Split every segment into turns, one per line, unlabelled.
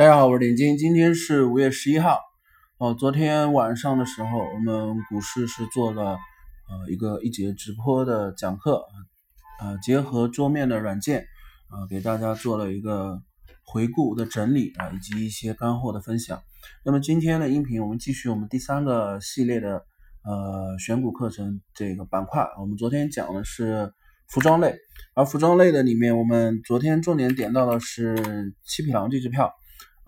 大家好，我是点金，今天是五月十一号。哦，昨天晚上的时候，我们股市是做了呃一个一节直播的讲课，呃，结合桌面的软件，啊，给大家做了一个回顾的整理啊，以及一些干货的分享。那么今天的音频，我们继续我们第三个系列的呃选股课程这个板块。我们昨天讲的是服装类，而服装类的里面，我们昨天重点点到的是七匹狼这支票。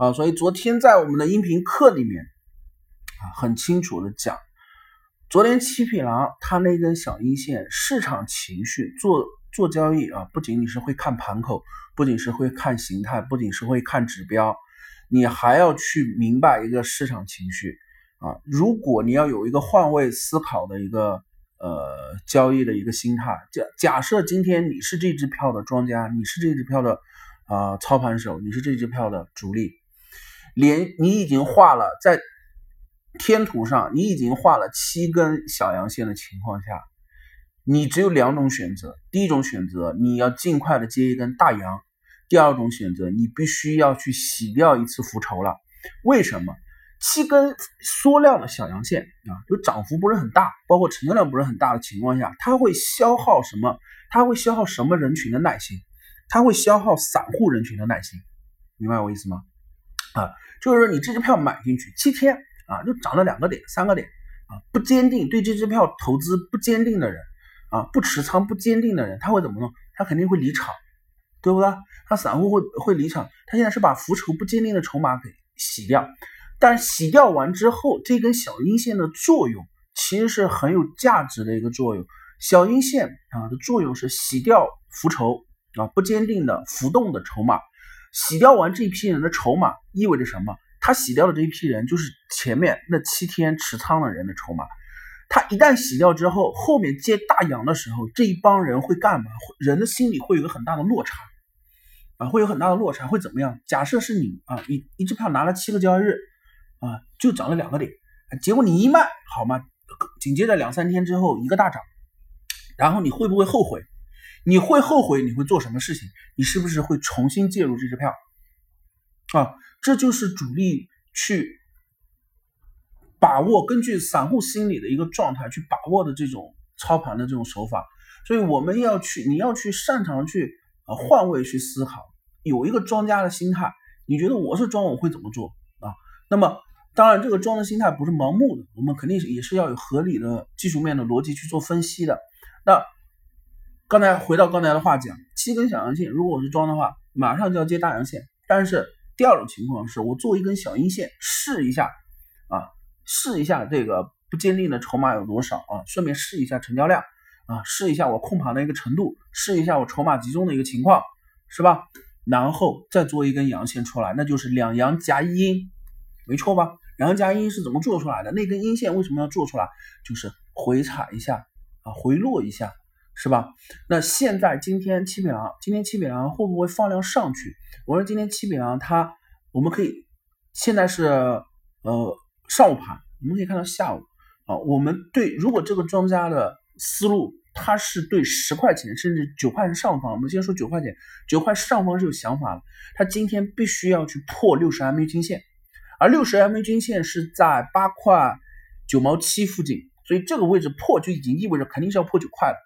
啊，所以昨天在我们的音频课里面啊，很清楚的讲，昨天七匹狼它那根小阴线，市场情绪做做交易啊，不仅仅是会看盘口，不仅是会看形态，不仅是会看指标，你还要去明白一个市场情绪啊。如果你要有一个换位思考的一个呃交易的一个心态，假假设今天你是这支票的庄家，你是这支票的啊操盘手，你是这支票的主力。连你已经画了在天图上，你已经画了七根小阳线的情况下，你只有两种选择：第一种选择，你要尽快的接一根大阳；第二种选择，你必须要去洗掉一次浮筹了。为什么？七根缩量的小阳线啊，就涨幅不是很大，包括成交量不是很大的情况下，它会消耗什么？它会消耗什么人群的耐心？它会消耗散户人群的耐心，明白我意思吗？啊，就是说你这支票买进去七天啊，就涨了两个点、三个点啊，不坚定，对这支票投资不坚定的人啊，不持仓不坚定的人，他会怎么弄？他肯定会离场，对不对？他散户会会离场，他现在是把浮筹不坚定的筹码给洗掉，但洗掉完之后，这根小阴线的作用其实是很有价值的一个作用。小阴线啊的作用是洗掉浮筹啊不坚定的浮动的筹码。洗掉完这一批人的筹码意味着什么？他洗掉的这一批人就是前面那七天持仓的人的筹码。他一旦洗掉之后，后面接大阳的时候，这一帮人会干嘛？人的心里会有个很大的落差啊，会有很大的落差，会怎么样？假设是你啊，一一支票拿了七个交易日啊，就涨了两个点，结果你一卖好吗？紧接着两三天之后一个大涨，然后你会不会后悔？你会后悔？你会做什么事情？你是不是会重新介入这支票？啊，这就是主力去把握，根据散户心理的一个状态去把握的这种操盘的这种手法。所以我们要去，你要去擅长去啊换位去思考，有一个庄家的心态。你觉得我是庄，我会怎么做啊？那么当然，这个庄的心态不是盲目的，我们肯定也是要有合理的技术面的逻辑去做分析的。那。刚才回到刚才的话讲，七根小阳线，如果我是装的话，马上就要接大阳线。但是第二种情况是我做一根小阴线试一下啊，试一下这个不坚定的筹码有多少啊，顺便试一下成交量啊，试一下我控盘的一个程度，试一下我筹码集中的一个情况，是吧？然后再做一根阳线出来，那就是两阳夹一阴，没错吧？两阳夹阴是怎么做出来的？那根阴线为什么要做出来？就是回踩一下啊，回落一下。是吧？那现在今天七匹狼，今天七匹狼会不会放量上去？我说今天七匹狼它，我们可以现在是呃上午盘，我们可以看到下午啊。我们对如果这个庄家的思路，它是对十块钱甚至九块钱上方，我们先说九块钱，九块上方是有想法的。他今天必须要去破六十 MA 均线，而六十 MA 均线是在八块九毛七附近，所以这个位置破就已经意味着肯定是要破九块了。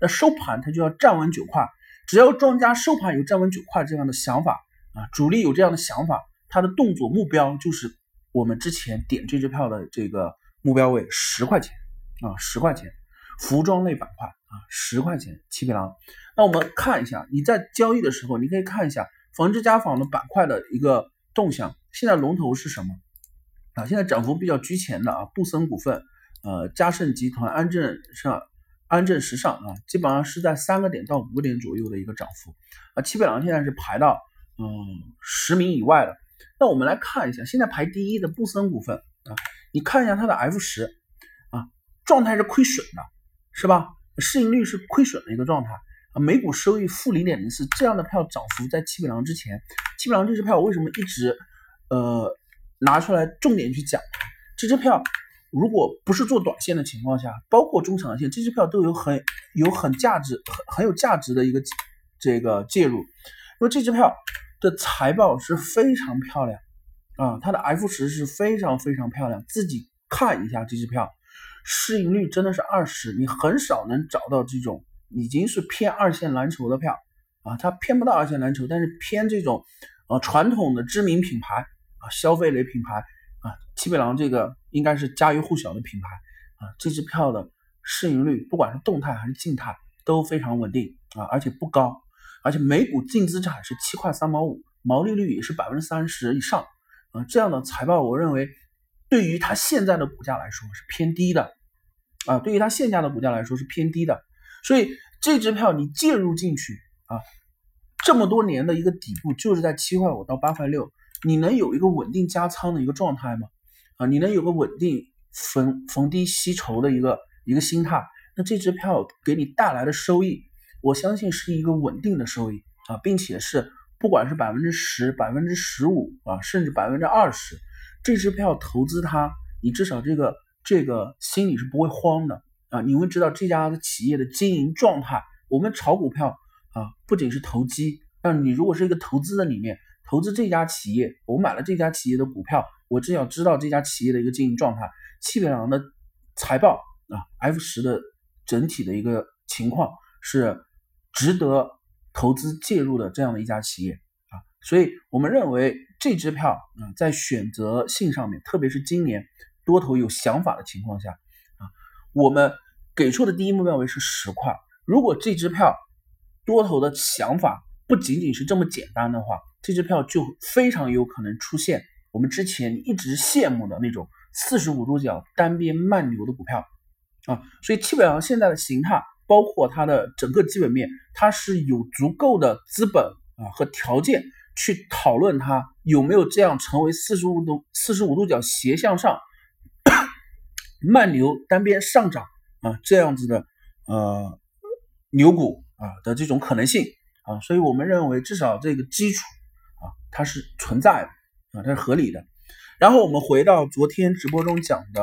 那收盘它就要站稳九块，只要庄家收盘有站稳九块这样的想法啊，主力有这样的想法，他的动作目标就是我们之前点这支票的这个目标位十块钱啊，十块钱，服装类板块啊，十块钱七匹狼。那我们看一下你在交易的时候，你可以看一下纺织家纺的板块的一个动向，现在龙头是什么啊？现在涨幅比较居前的啊，布森股份、呃，嘉盛集团、安正上。安正时尚啊，基本上是在三个点到五个点左右的一个涨幅啊。七匹狼现在是排到嗯十名以外的。那我们来看一下，现在排第一的布森股份啊，你看一下它的 F 十啊，状态是亏损的，是吧？市盈率是亏损的一个状态啊，每股收益负零点零四，这样的票涨幅在七匹狼之前，七匹狼这支票为什么一直呃拿出来重点去讲这支票？如果不是做短线的情况下，包括中长线，这支票都有很有很价值、很很有价值的一个这个介入。因为这支票的财报是非常漂亮啊，它的 F 十是非常非常漂亮，自己看一下这支票，市盈率真的是二十，你很少能找到这种已经是偏二线蓝筹的票啊，它偏不到二线蓝筹，但是偏这种呃传统的知名品牌啊，消费类品牌啊，七匹狼这个应该是家喻户晓的品牌啊，这支票的市盈率不管是动态还是静态都非常稳定啊，而且不高，而且每股净资产是七块三毛五，毛利率也是百分之三十以上。啊，这样的财报，我认为对于它现在的股价来说是偏低的，啊，对于它现价的股价来说是偏低的，所以这支票你介入进去啊，这么多年的一个底部就是在七块五到八块六，你能有一个稳定加仓的一个状态吗？啊，你能有个稳定逢逢低吸筹的一个一个心态，那这支票给你带来的收益，我相信是一个稳定的收益啊，并且是。不管是百分之十、百分之十五啊，甚至百分之二十，这支票投资它，你至少这个这个心里是不会慌的啊！你会知道这家的企业的经营状态。我们炒股票啊，不仅是投机，那你如果是一个投资的里面，投资这家企业，我买了这家企业的股票，我只想知道这家企业的一个经营状态，基本上的财报啊，F 十的整体的一个情况是值得。投资介入的这样的一家企业啊，所以我们认为这支票啊，在选择性上面，特别是今年多头有想法的情况下啊，我们给出的第一目标位是十块。如果这支票多头的想法不仅仅是这么简单的话，这支票就非常有可能出现我们之前一直羡慕的那种四十五度角单边慢牛的股票啊，所以基本上现在的形态。包括它的整个基本面，它是有足够的资本啊和条件去讨论它有没有这样成为四十五度四十五度角斜向上慢牛单边上涨啊这样子的呃牛股啊的这种可能性啊，所以我们认为至少这个基础啊它是存在的啊它是合理的。然后我们回到昨天直播中讲的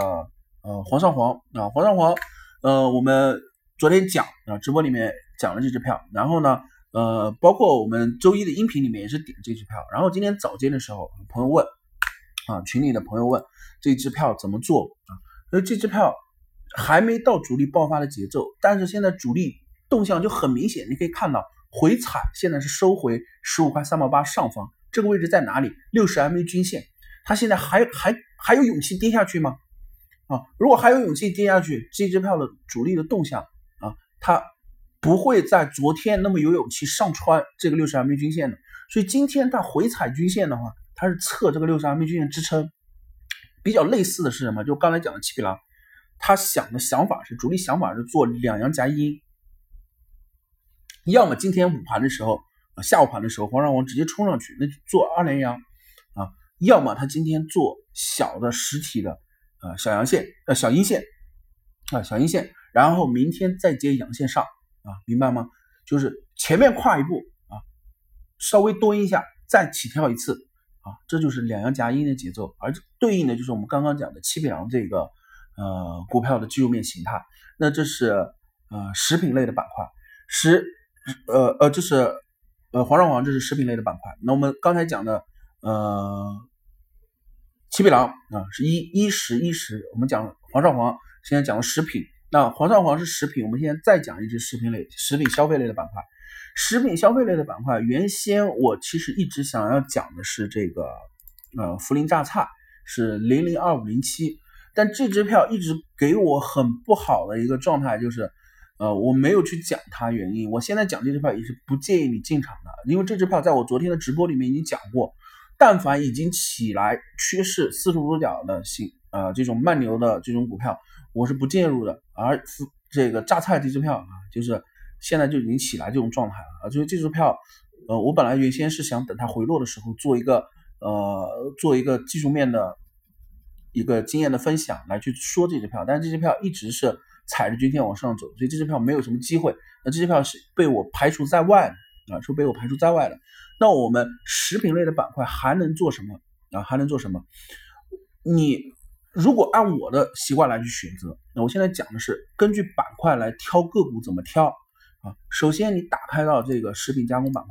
呃煌上煌啊煌上煌呃我们。昨天讲啊，直播里面讲了这支票，然后呢，呃，包括我们周一的音频里面也是点这支票，然后今天早间的时候，朋友问啊，群里的朋友问这支票怎么做啊？所以这支票还没到主力爆发的节奏，但是现在主力动向就很明显，你可以看到回踩现在是收回十五块三毛八上方，这个位置在哪里？六十 MA 均线，它现在还还还有勇气跌下去吗？啊，如果还有勇气跌下去，这支票的主力的动向啊。它不会在昨天那么有勇气上穿这个六十 MA 均线的，所以今天它回踩均线的话，它是测这个六十 MA 均线支撑。比较类似的是什么？就刚才讲的七匹狼，他想的想法是主力想法是做两阳夹阴，要么今天午盘的时候，下午盘的时候，黄上王直接冲上去，那就做二连阳啊；要么他今天做小的实体的呃小阳线呃小阴线啊小阴线。然后明天再接阳线上啊，明白吗？就是前面跨一步啊，稍微蹲一下，再起跳一次啊，这就是两阳夹阴的节奏，而对应的就是我们刚刚讲的七匹狼这个呃股票的技术面形态。那这是呃食品类的板块，食呃呃这是呃煌上煌，这是食品类的板块。那我们刚才讲的呃七匹狼啊是一一食一食，我们讲煌上煌，现在讲的食品。那煌上煌是食品，我们现在再讲一只食品类、食品消费类的板块。食品消费类的板块，原先我其实一直想要讲的是这个，呃，涪陵榨菜是零零二五零七，但这支票一直给我很不好的一个状态，就是，呃，我没有去讲它原因。我现在讲这支票也是不建议你进场的，因为这支票在我昨天的直播里面已经讲过，但凡已经起来趋势四十五度角的新，呃，这种慢牛的这种股票。我是不介入的，而这个榨菜这支票啊，就是现在就已经起来这种状态了啊，就是这支票，呃，我本来原先是想等它回落的时候做一个呃做一个技术面的一个经验的分享来去说这支票，但是这支票一直是踩着均线往上走，所以这支票没有什么机会，那这支票是被我排除在外啊，是被我排除在外的。那我们食品类的板块还能做什么啊？还能做什么？你？如果按我的习惯来去选择，那我现在讲的是根据板块来挑个股怎么挑啊？首先你打开到这个食品加工板块，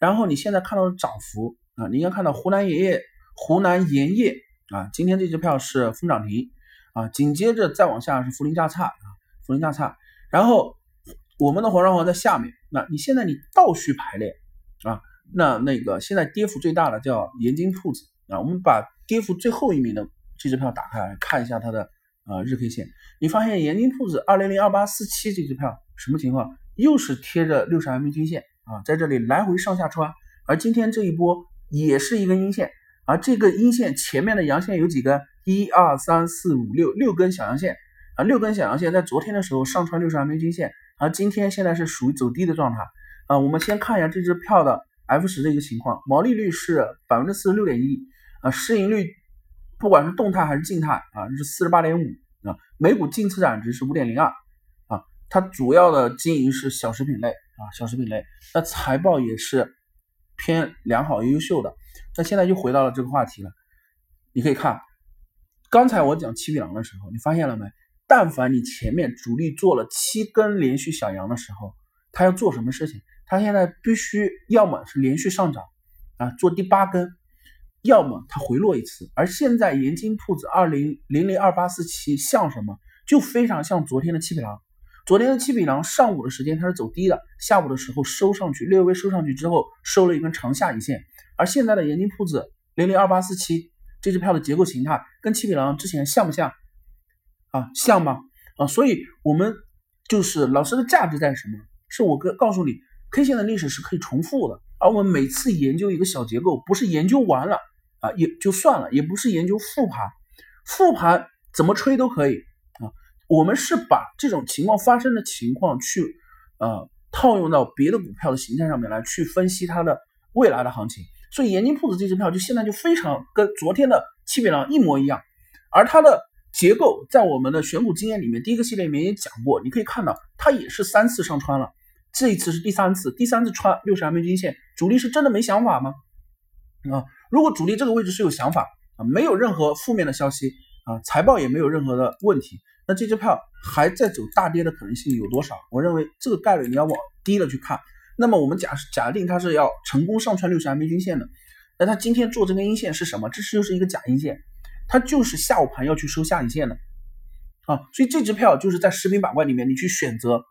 然后你现在看到的涨幅啊，你应该看到湖南盐业、湖南盐业啊，今天这只票是封涨停啊，紧接着再往下是涪陵榨菜啊，涪陵榨菜，然后我们的黄双黄在下面，那你现在你倒序排列啊，那那个现在跌幅最大的叫盐津铺子啊，我们把跌幅最后一名的这支票打开来看一下它的呃日 K 线，你发现盐津铺子二零零二八四七这支票什么情况？又是贴着六十 MA 均线啊，在这里来回上下穿，而今天这一波也是一根阴线，而这个阴线前面的阳线有几根？一二三四五六六根小阳线啊，六根小阳线在昨天的时候上穿六十 MA 均线，而今天现在是属于走低的状态啊。我们先看一下这只票的 F 十的一个情况，毛利率是百分之四十六点一啊，市盈率不管是动态还是静态啊是四十八点五啊，每股净资产值是五点零二。啊它主要的经营是小食品类啊，小食品类，那财报也是偏良好优秀的。那现在就回到了这个话题了，你可以看，刚才我讲七匹狼的时候，你发现了没？但凡你前面主力做了七根连续小阳的时候，他要做什么事情？他现在必须要么是连续上涨啊，做第八根，要么它回落一次。而现在盐津铺子二零零零二八四七像什么？就非常像昨天的七匹狼。昨天的七匹狼上午的时间它是走低的，下午的时候收上去，略微收上去之后收了一根长下影线。而现在的盐津铺子零零二八四七这支票的结构形态跟七匹狼之前像不像啊？像吗？啊，所以我们就是老师的价值在什么？是我跟告诉你，K 线的历史是可以重复的，而我们每次研究一个小结构，不是研究完了啊也就算了，也不是研究复盘，复盘怎么吹都可以啊。我们是把这种情况发生的情况去，呃，套用到别的股票的形态上面来去分析它的未来的行情。所以盐津铺子这支票就现在就非常跟昨天的七匹狼一模一样，而它的结构在我们的选股经验里面，第一个系列里面也讲过，你可以看到它也是三次上穿了，这一次是第三次，第三次穿六十 MA 均线，主力是真的没想法吗？啊，如果主力这个位置是有想法啊，没有任何负面的消息啊，财报也没有任何的问题。那这支票还在走大跌的可能性有多少？我认为这个概率你要往低了去看。那么我们假假定它是要成功上穿六十 MA 均线的，那它今天做这根阴线是什么？这是就是一个假阴线，它就是下午盘要去收下影线的啊。所以这支票就是在食品板块里面，你去选择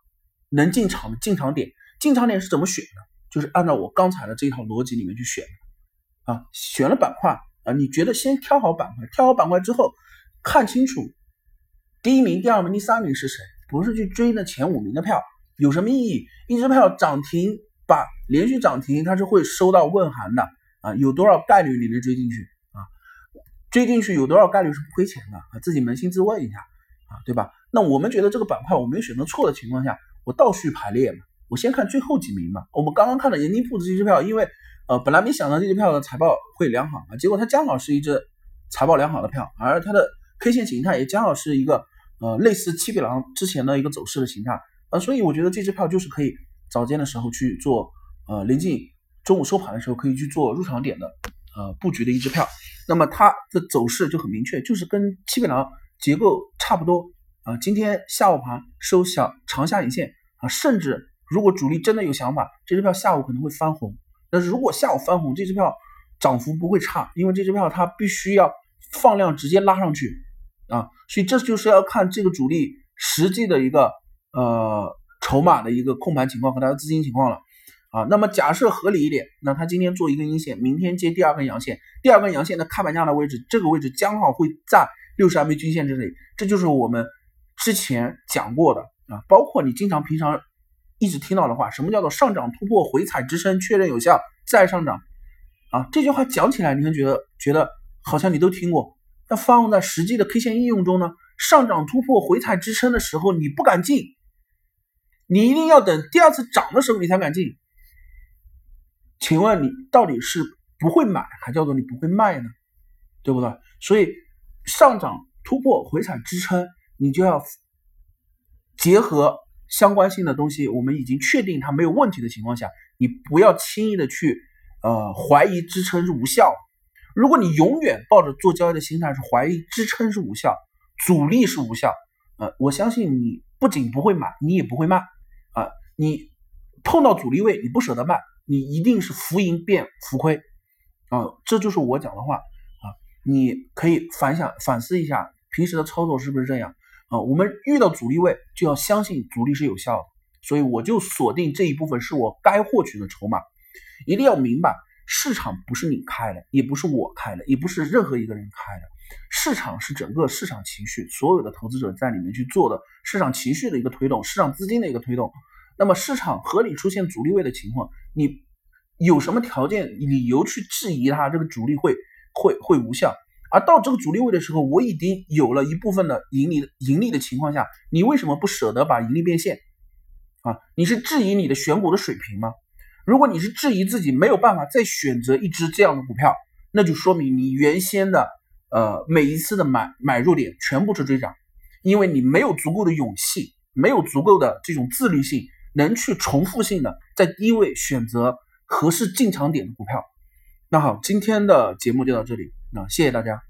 能进场的进场点，进场点是怎么选的？就是按照我刚才的这一套逻辑里面去选啊。选了板块啊，你觉得先挑好板块，挑好板块之后看清楚。第一名、第二名、第三名是谁？不是去追那前五名的票，有什么意义？一只票涨停把连续涨停，它是会收到问函的啊！有多少概率你能追进去？追进去有多少概率是不亏钱的啊？自己扪心自问一下啊，对吧？那我们觉得这个板块我没选择错的情况下，我倒序排列嘛，我先看最后几名嘛。我们刚刚看的盐津铺子这支票，因为呃本来没想到这支票的财报会良好啊，结果它刚好是一只财报良好的票，而它的 K 线形态也刚好是一个。呃，类似七匹狼之前的一个走势的形态，啊，所以我觉得这支票就是可以早间的时候去做，呃，临近中午收盘的时候可以去做入场点的，呃，布局的一支票。那么它的走势就很明确，就是跟七匹狼结构差不多啊。今天下午盘收小长下影线啊，甚至如果主力真的有想法，这支票下午可能会翻红。但是如果下午翻红，这支票涨幅不会差，因为这支票它必须要放量直接拉上去。啊，所以这就是要看这个主力实际的一个呃筹码的一个控盘情况和它的资金情况了啊。那么假设合理一点，那它今天做一根阴线，明天接第二根阳线，第二根阳线的开盘价的位置，这个位置将好会在六十 MA 均线这里，这就是我们之前讲过的啊。包括你经常平常一直听到的话，什么叫做上涨突破回踩支撑确认有效再上涨啊？这句话讲起来，你会觉得觉得好像你都听过。那放在实际的 K 线应用中呢？上涨突破回踩支撑的时候，你不敢进，你一定要等第二次涨的时候你才敢进。请问你到底是不会买，还叫做你不会卖呢？对不对？所以上涨突破回踩支撑，你就要结合相关性的东西，我们已经确定它没有问题的情况下，你不要轻易的去呃怀疑支撑是无效。如果你永远抱着做交易的心态是怀疑支撑是无效，阻力是无效，呃，我相信你不仅不会买，你也不会卖，啊，你碰到阻力位你不舍得卖，你一定是浮盈变浮亏，啊，这就是我讲的话，啊，你可以反想反思一下平时的操作是不是这样啊？我们遇到阻力位就要相信阻力是有效的，所以我就锁定这一部分是我该获取的筹码。一定要明白，市场不是你开的，也不是我开的，也不是任何一个人开的。市场是整个市场情绪，所有的投资者在里面去做的市场情绪的一个推动，市场资金的一个推动。那么市场合理出现阻力位的情况，你有什么条件理由去质疑它这个阻力会会会无效？而到这个阻力位的时候，我已经有了一部分的盈利盈利的情况下，你为什么不舍得把盈利变现？啊，你是质疑你的选股的水平吗？如果你是质疑自己没有办法再选择一只这样的股票，那就说明你原先的呃每一次的买买入点全部是追涨，因为你没有足够的勇气，没有足够的这种自律性，能去重复性的在低位选择合适进场点的股票。那好，今天的节目就到这里，那谢谢大家。